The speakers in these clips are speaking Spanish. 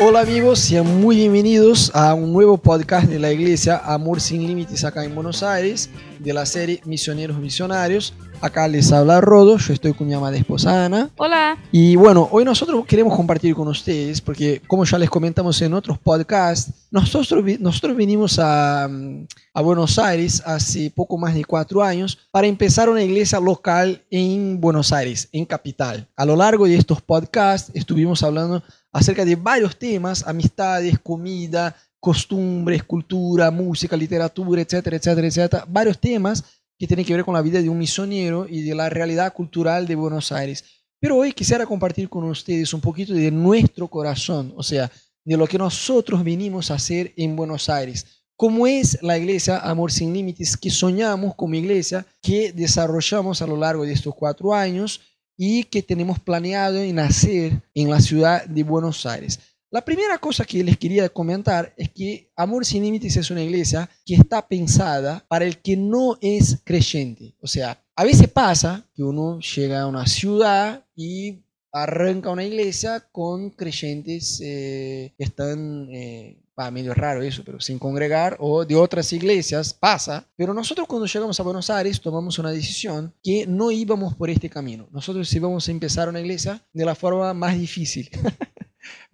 Hola amigos, sean muy bienvenidos a un nuevo podcast de la iglesia Amor sin Límites acá en Buenos Aires, de la serie Misioneros Misionarios. Acá les habla Rodo, yo estoy con mi amada esposa Ana. Hola. Y bueno, hoy nosotros queremos compartir con ustedes, porque como ya les comentamos en otros podcasts, nosotros, nosotros vinimos a, a Buenos Aires hace poco más de cuatro años para empezar una iglesia local en Buenos Aires, en capital. A lo largo de estos podcasts estuvimos hablando acerca de varios temas, amistades, comida, costumbres, cultura, música, literatura, etcétera, etcétera, etcétera. Varios temas que tienen que ver con la vida de un misionero y de la realidad cultural de Buenos Aires. Pero hoy quisiera compartir con ustedes un poquito de nuestro corazón, o sea, de lo que nosotros vinimos a hacer en Buenos Aires. ¿Cómo es la iglesia Amor Sin Límites que soñamos como iglesia, que desarrollamos a lo largo de estos cuatro años y que tenemos planeado en hacer en la ciudad de Buenos Aires? La primera cosa que les quería comentar es que Amor Sin Límites es una iglesia que está pensada para el que no es creyente. O sea, a veces pasa que uno llega a una ciudad y arranca una iglesia con creyentes eh, que están, eh, medio raro eso, pero sin congregar, o de otras iglesias, pasa. Pero nosotros cuando llegamos a Buenos Aires tomamos una decisión que no íbamos por este camino. Nosotros íbamos a empezar una iglesia de la forma más difícil.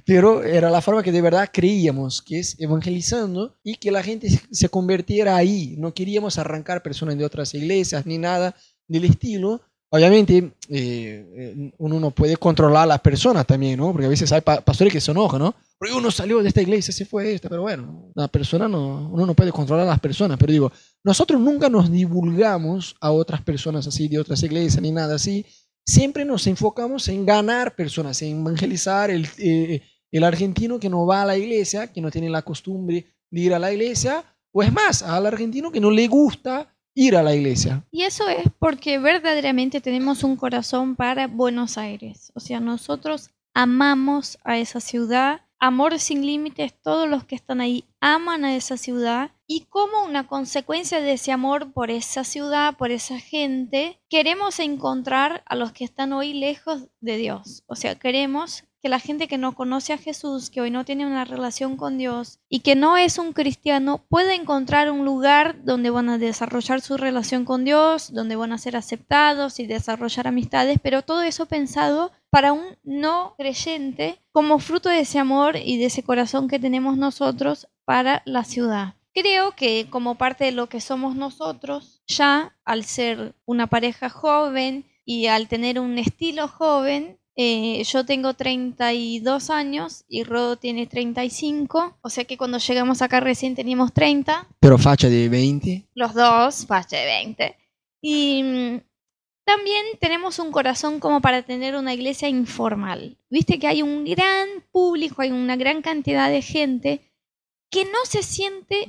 pero era la forma que de verdad creíamos, que es evangelizando y que la gente se convirtiera ahí. No queríamos arrancar personas de otras iglesias ni nada del estilo. Obviamente, eh, eh, uno no puede controlar a las personas también, ¿no? Porque a veces hay pastores que se enojan, ¿no? Porque uno salió de esta iglesia, se fue esta, pero bueno, la persona no, uno no puede controlar a las personas. Pero digo, nosotros nunca nos divulgamos a otras personas así, de otras iglesias, ni nada así. Siempre nos enfocamos en ganar personas, en evangelizar, el, eh, el argentino que no va a la iglesia, que no tiene la costumbre de ir a la iglesia, o es más, al argentino que no le gusta ir a la iglesia. Y eso es porque verdaderamente tenemos un corazón para Buenos Aires. O sea, nosotros amamos a esa ciudad, amor sin límites, todos los que están ahí aman a esa ciudad y como una consecuencia de ese amor por esa ciudad, por esa gente, queremos encontrar a los que están hoy lejos de Dios. O sea, queremos que la gente que no conoce a Jesús, que hoy no tiene una relación con Dios y que no es un cristiano, pueda encontrar un lugar donde van a desarrollar su relación con Dios, donde van a ser aceptados y desarrollar amistades, pero todo eso pensado para un no creyente como fruto de ese amor y de ese corazón que tenemos nosotros para la ciudad. Creo que como parte de lo que somos nosotros, ya al ser una pareja joven y al tener un estilo joven, eh, yo tengo 32 años y Rodo tiene 35, o sea que cuando llegamos acá recién teníamos 30. Pero facha de 20. Los dos, facha de 20. Y mm, también tenemos un corazón como para tener una iglesia informal. Viste que hay un gran público, hay una gran cantidad de gente que no se siente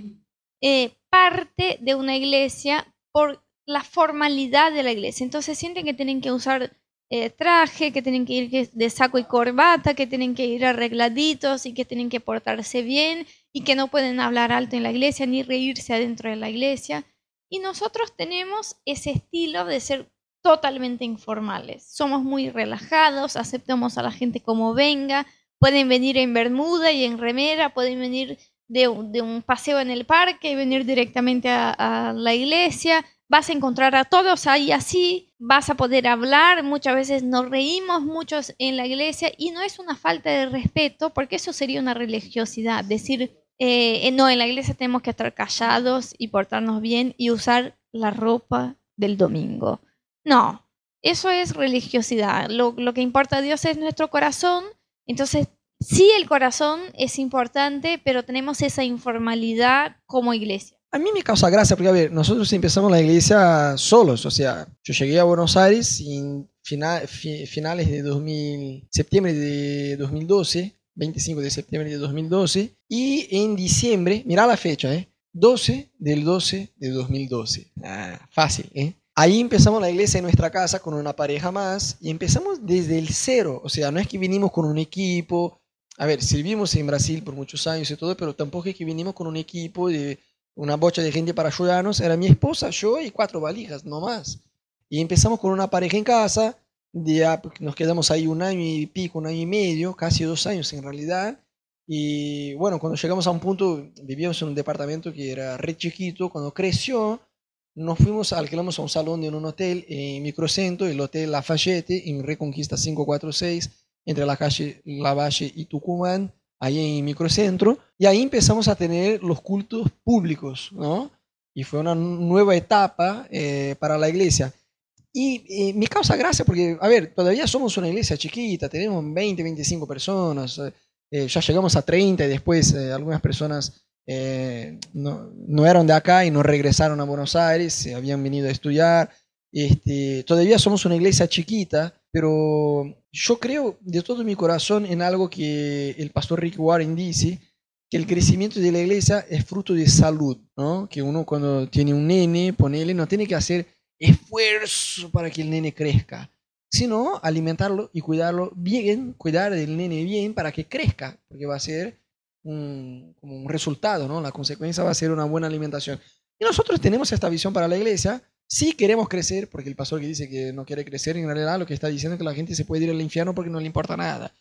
eh, parte de una iglesia por la formalidad de la iglesia. Entonces sienten que tienen que usar eh, traje, que tienen que ir de saco y corbata, que tienen que ir arregladitos y que tienen que portarse bien y que no pueden hablar alto en la iglesia ni reírse adentro de la iglesia. Y nosotros tenemos ese estilo de ser totalmente informales. Somos muy relajados, aceptamos a la gente como venga, pueden venir en bermuda y en remera, pueden venir de, un paseo en el parque y venir directamente a la iglesia vas a encontrar a todos ahí así, vas a poder hablar, muchas veces nos reímos muchos en la iglesia y no es una falta de respeto porque eso sería una religiosidad, decir, eh, no, en la iglesia tenemos que estar callados y portarnos bien y usar la ropa del domingo. No, eso es religiosidad. Lo, lo que importa a Dios es nuestro corazón. Entonces, sí, el corazón es importante, pero tenemos esa informalidad como iglesia. A mí me causa gracia porque, a ver, nosotros empezamos la iglesia solos, o sea, yo llegué a Buenos Aires en finales de 2000, septiembre de 2012, 25 de septiembre de 2012, y en diciembre, mira la fecha, ¿eh? 12 del 12 de 2012. Ah, fácil, ¿eh? Ahí empezamos la iglesia en nuestra casa con una pareja más y empezamos desde el cero, o sea, no es que vinimos con un equipo, a ver, servimos en Brasil por muchos años y todo, pero tampoco es que vinimos con un equipo de una bocha de gente para ayudarnos, era mi esposa, yo y cuatro valijas, no más. Y empezamos con una pareja en casa, ya nos quedamos ahí un año y pico, un año y medio, casi dos años en realidad, Y bueno, cuando llegamos a un punto, vivíamos en un departamento que era re chiquito, cuando creció, nos fuimos, alquilamos a un salón de un hotel en Microcentro, el Hotel Lafayette, en Reconquista 546, entre la calle Lavalle y Tucumán, ahí en Microcentro, y ahí empezamos a tener los cultos públicos, ¿no? Y fue una nueva etapa eh, para la iglesia. Y me causa gracia porque, a ver, todavía somos una iglesia chiquita, tenemos 20, 25 personas, eh, ya llegamos a 30 y después eh, algunas personas no, no, eran de acá y no regresaron a Buenos Aires, habían venido a estudiar. Este, todavía somos una iglesia chiquita, pero yo creo de todo mi corazón en algo que el pastor Rick Warren dice, que el crecimiento de la iglesia es fruto de salud, ¿no? Que uno cuando tiene un nene, ponele, no tiene que hacer esfuerzo para que el nene crezca, sino alimentarlo y cuidarlo bien, cuidar del nene bien para que crezca, porque va a ser un, como un resultado, ¿no? La consecuencia va a ser una buena alimentación. Y nosotros tenemos esta visión para la iglesia, sí queremos crecer, porque el pastor que dice que no quiere crecer, en realidad lo que está diciendo es que la gente se puede ir al infierno porque no le importa nada.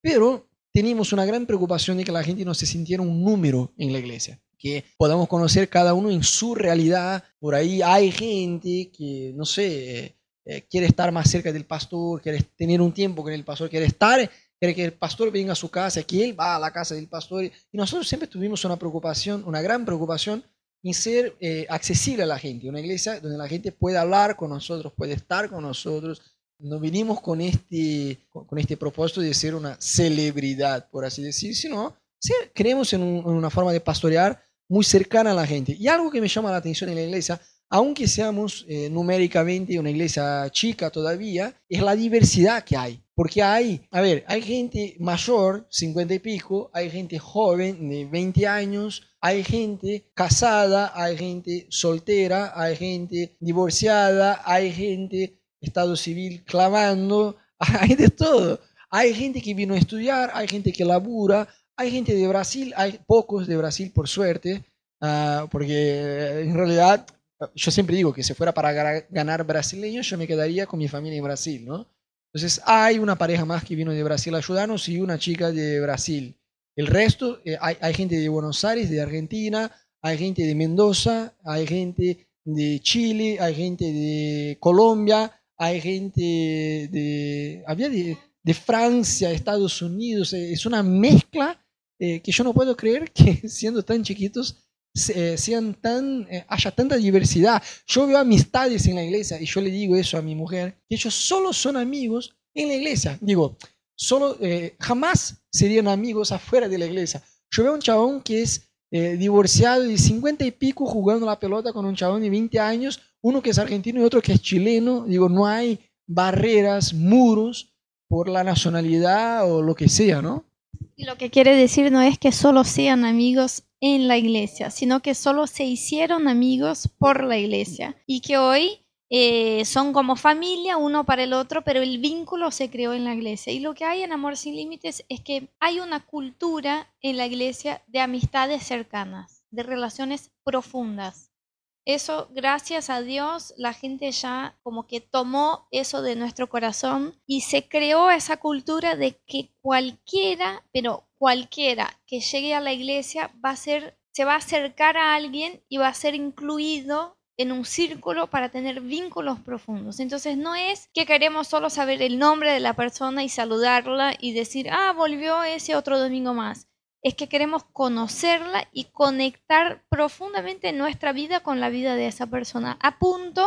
Pero tenemos una gran preocupación de que la gente no se sintiera un número en la iglesia, que podamos conocer cada uno en su realidad. Por ahí hay gente que, no sé, eh, quiere estar más cerca del pastor, quiere tener un tiempo con el pastor, quiere estar, quiere que el pastor venga a su casa, que él va a la casa del pastor. Y nosotros siempre tuvimos una preocupación, una gran preocupación en ser eh, accesible a la gente, una iglesia donde la gente pueda hablar con nosotros, puede estar con nosotros, no vinimos con este, con este propósito de ser una celebridad, por así decir, sino creemos en, una forma de pastorear muy cercana a la gente. Y algo que me llama la atención en la iglesia, aunque seamos eh, numéricamente una iglesia chica todavía, es la diversidad que hay. Porque hay, a ver, hay gente mayor, 50 y pico, hay gente joven de 20 años, hay gente casada, hay gente soltera, hay gente divorciada, hay gente Estado civil clamando, hay de todo. Hay gente que vino a estudiar, hay gente que labura, hay gente de Brasil, hay pocos de Brasil por suerte, ah, porque en realidad yo siempre digo que si fuera para ganar brasileños, yo me quedaría con mi familia en Brasil, ¿no? Entonces hay una pareja más que vino de Brasil a ayudarnos y una chica de Brasil. El resto, eh, hay, hay gente de Buenos Aires, de Argentina, hay gente de Mendoza, hay gente de Chile, hay gente de Colombia, hay gente de, había de, de Francia, Estados Unidos, eh, es una mezcla eh, que yo no puedo creer que siendo tan chiquitos eh, sean tan, haya tanta diversidad. Yo veo amistades en la iglesia y yo le digo eso a mi mujer, que ellos solo son amigos en la iglesia. Digo, solo, jamás serían amigos afuera de la iglesia. Yo veo un chabón que es divorciado de 50 y pico jugando la pelota con un chabón de 20 años uno que es argentino y otro que es chileno. Digo, no hay barreras, muros por la nacionalidad o lo que sea, ¿no? Y lo que quiere decir no es que solo sean amigos en la iglesia, sino que solo se hicieron amigos por la iglesia y que hoy eh, son como familia uno para el otro, pero el vínculo se creó en la iglesia. Y lo que hay en Amor sin Límites es que hay una cultura en la iglesia de amistades cercanas, de relaciones profundas. Eso, gracias a Dios, la gente ya como que tomó eso de nuestro corazón y se creó esa cultura de que cualquiera, pero cualquiera que llegue a la iglesia va a ser, se va a acercar a alguien y va a ser incluido en un círculo para tener vínculos profundos. Entonces no es que queremos solo saber el nombre de la persona y saludarla y decir, ah, volvió ese otro domingo más es que queremos conocerla y conectar profundamente nuestra vida con la vida de esa persona, a punto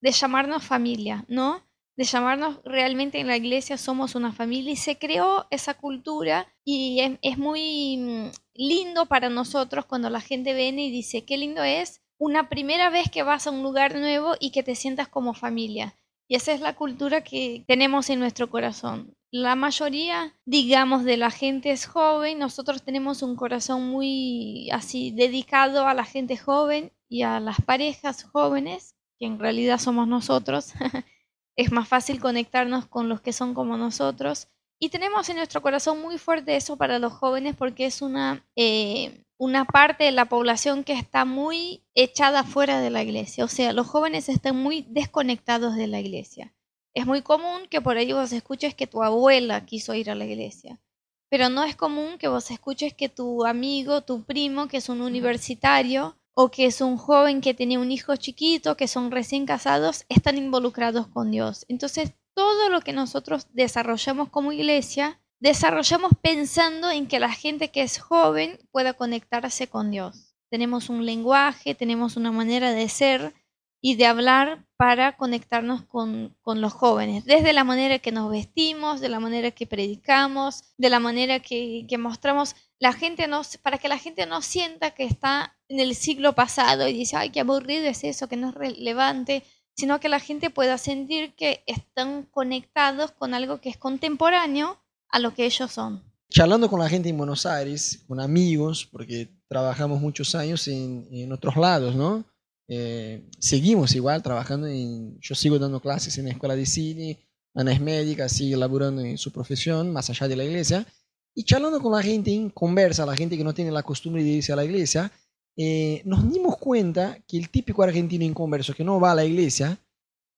de llamarnos familia, ¿no? De llamarnos realmente en la iglesia somos una familia y se creó esa cultura y es, muy mm, lindo para nosotros cuando la gente viene y dice, qué lindo es una primera vez que vas a un lugar nuevo y que te sientas como familia. Y esa es la cultura que tenemos en nuestro corazón la mayoría, digamos, de la gente es joven. Nosotros tenemos un corazón muy así dedicado a la gente joven y a las parejas jóvenes, que en realidad somos nosotros. es más fácil conectarnos con los que son como nosotros. Y tenemos en nuestro corazón muy fuerte eso para los jóvenes porque es una, eh, una parte de la población que está muy echada fuera de la iglesia. O sea, los jóvenes están muy desconectados de la iglesia. Es muy común que por ahí vos escuches que tu abuela quiso ir a la iglesia. pero no es común que vos escuches que tu amigo, tu primo, que es un universitario o que es un joven que tiene un hijo chiquito, que son recién casados, están involucrados con Dios. Entonces, todo lo que nosotros desarrollamos como iglesia, desarrollamos pensando en que la gente que es joven pueda conectarse con Dios. Tenemos un lenguaje, tenemos una manera de ser y de hablar para conectarnos con, los jóvenes, desde la manera que nos vestimos, de la manera que predicamos, de la manera que, mostramos, la gente nos, para que la gente no sienta que está en el siglo pasado y dice, ay, qué aburrido es eso, que no es relevante, sino que la gente pueda sentir que están conectados con algo que es contemporáneo a lo que ellos son. Charlando con la gente en Buenos Aires, con amigos, porque trabajamos muchos años en, en otros lados, ¿no? Eh, seguimos igual trabajando en, yo sigo dando clases en la escuela de cine, Ana es médica, sigue laburando en su profesión, más allá de la iglesia, y charlando con la gente en conversa, la gente que no tiene la costumbre de irse a la iglesia, eh, nos dimos cuenta que el típico argentino inconverso que no va a la iglesia,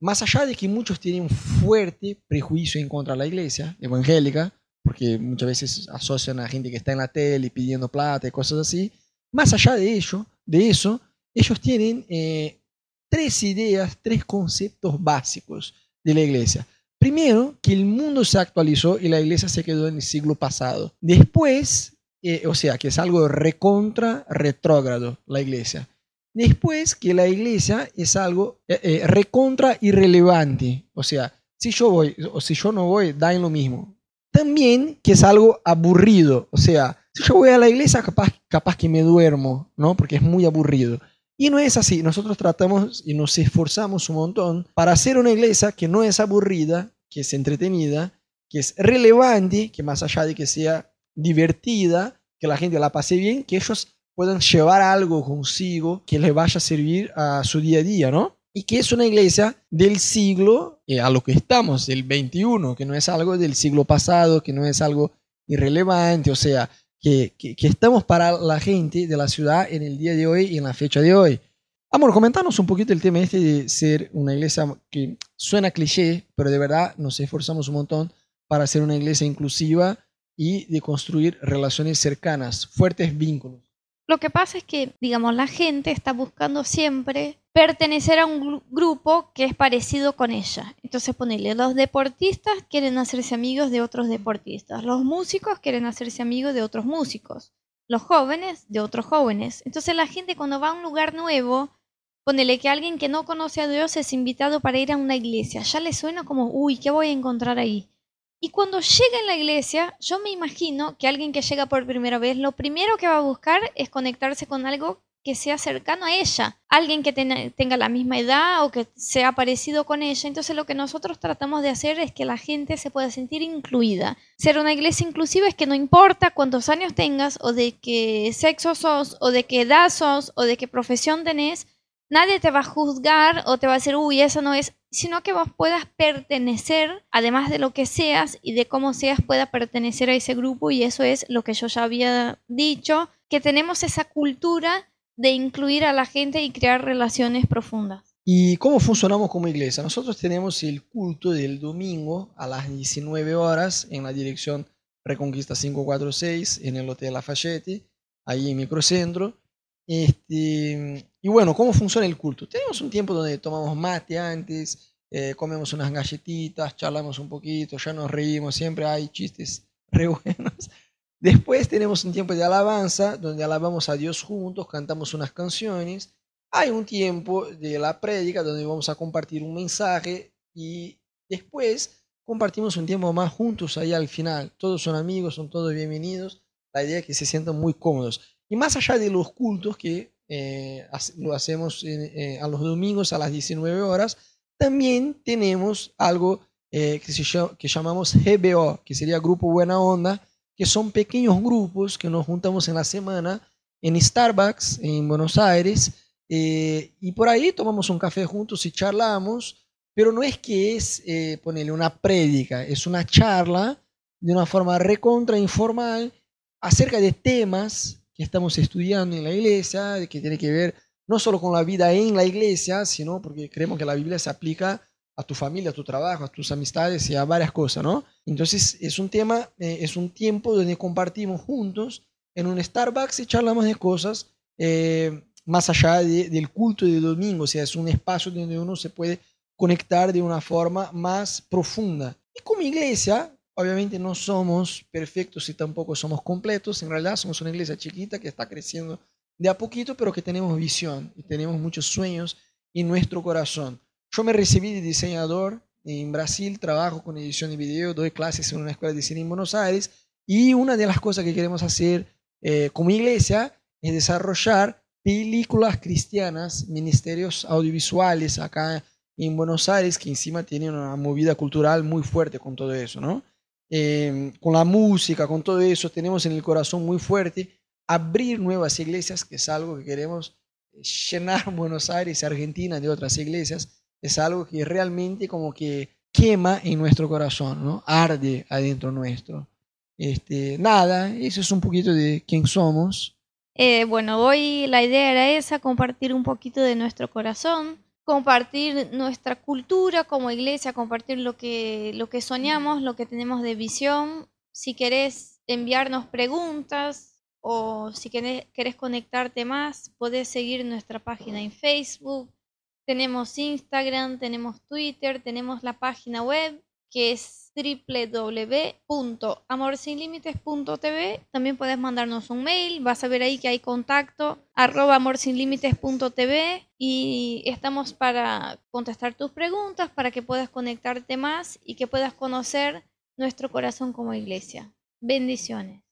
más allá de que muchos tienen un fuerte prejuicio en contra de la iglesia evangélica, porque muchas veces asocian a gente que está en la tele pidiendo plata y cosas así, más allá de ello, de eso, ellos tienen eh, tres ideas, tres conceptos básicos de la iglesia. Primero, que el mundo se actualizó y la iglesia se quedó en el siglo pasado. Después, eh, o sea, que es algo recontra retrógrado la iglesia. Después, que la iglesia es algo eh, recontra irrelevante. O sea, si yo voy o si yo no voy, da en lo mismo. También que es algo aburrido. O sea, si yo voy a la iglesia, capaz, capaz que me duermo, ¿no? Porque es muy aburrido. Y no es así, nosotros tratamos y nos esforzamos un montón para hacer una iglesia que no es aburrida, que es entretenida, que es relevante, que más allá de que sea divertida, que la gente la pase bien, que ellos puedan llevar algo consigo que les vaya a servir a su día a día, ¿no? Y que es una iglesia del siglo eh, a lo que estamos, del 21, que no es algo del siglo pasado, que no es algo irrelevante, o sea, que, estamos para la gente de la ciudad en el día de hoy y en la fecha de hoy. Amor, comentanos un poquito el tema este de ser una iglesia que suena cliché, pero de verdad nos esforzamos un montón para ser una iglesia inclusiva y de construir relaciones cercanas, fuertes vínculos. Lo que pasa es que, digamos, la gente está buscando siempre pertenecer a un grupo que es parecido con ella. Entonces, ponele, los deportistas quieren hacerse amigos de otros deportistas, los músicos quieren hacerse amigos de otros músicos, los jóvenes de otros jóvenes. Entonces, la gente cuando va a un lugar nuevo, ponele que alguien que no conoce a Dios es invitado para ir a una iglesia, ya le suena como, uy, ¿qué voy a encontrar ahí? Y cuando llega en la iglesia, yo me imagino que alguien que llega por primera vez, lo primero que va a buscar es conectarse con algo que sea cercano a ella, alguien que tenga la misma edad o que sea parecido con ella. Entonces lo que nosotros tratamos de hacer es que la gente se pueda sentir incluida. Ser una iglesia inclusiva es que no importa cuántos años tengas o de qué sexo sos o de qué edad sos o de qué profesión tenés, nadie te va a juzgar o te va a decir, uy, eso no es, sino que vos puedas pertenecer, además de lo que seas y de cómo seas, pueda pertenecer a ese grupo y eso es lo que yo ya había dicho, que tenemos esa cultura de incluir a la gente y crear relaciones profundas. ¿Y cómo funcionamos como iglesia? Nosotros tenemos el culto del domingo a las 19 horas en la dirección Reconquista 546 en el Hotel Lafayette, ahí en Microcentro. Este, y bueno, ¿cómo funciona el culto? Tenemos un tiempo donde tomamos mate antes, eh, comemos unas galletitas, charlamos un poquito, ya nos reímos, siempre hay chistes re buenos. Después tenemos un tiempo de alabanza, donde alabamos a Dios juntos, cantamos unas canciones. Hay un tiempo de la prédica, donde vamos a compartir un mensaje y después compartimos un tiempo más juntos ahí al final. Todos son amigos, son todos bienvenidos. La idea es que se sientan muy cómodos. Y más allá de los cultos que eh, lo hacemos eh, a los domingos a las 19 horas, también tenemos algo eh, que, se que llamamos GBO, que sería Grupo Buena Onda, que son pequeños grupos que nos juntamos en la semana en Starbucks en Buenos Aires y por ahí tomamos un café juntos y charlamos, pero no es que es ponerle una prédica, es una charla de una forma recontra informal acerca de temas que estamos estudiando en la iglesia, que tiene que ver no solo con la vida en la iglesia, sino porque creemos que la Biblia se aplica a tu familia, a tu trabajo, a tus amistades y a varias cosas, ¿no? Entonces es un tema, eh, es un tiempo donde compartimos juntos en un Starbucks y charlamos de cosas eh, más allá del culto de domingo, o sea, es un espacio donde uno se puede conectar de una forma más profunda. Y como iglesia, obviamente no somos perfectos y tampoco somos completos, en realidad somos una iglesia chiquita que está creciendo de a poquito, pero que tenemos visión y tenemos muchos sueños en nuestro corazón. Yo me recibí de diseñador en Brasil, trabajo con edición de video, doy clases en una escuela de cine en Buenos Aires y una de las cosas que queremos hacer eh, como iglesia es desarrollar películas cristianas, ministerios audiovisuales acá en Buenos Aires, que encima tienen una movida cultural muy fuerte con todo eso, ¿no? Eh, con la música, con todo eso, tenemos en el corazón muy fuerte abrir nuevas iglesias, que es algo que queremos llenar Buenos Aires y Argentina de otras iglesias es algo que realmente como que quema en nuestro corazón, ¿no? Arde adentro nuestro. Este, nada, eso es un poquito de quién somos. Eh, bueno, hoy la idea era esa, compartir un poquito de nuestro corazón, compartir nuestra cultura como iglesia, compartir lo que, lo que soñamos, lo que tenemos de visión. Si querés enviarnos preguntas o si querés, querés conectarte más, podés seguir nuestra página en Facebook, tenemos Instagram, tenemos Twitter, tenemos la página web que es www.amorsinlimites.tv. También puedes mandarnos un mail, vas a ver ahí que hay contacto, arroba amorsinlimites.tv y estamos para contestar tus preguntas, para que puedas conectarte más y que puedas conocer nuestro corazón como iglesia. Bendiciones.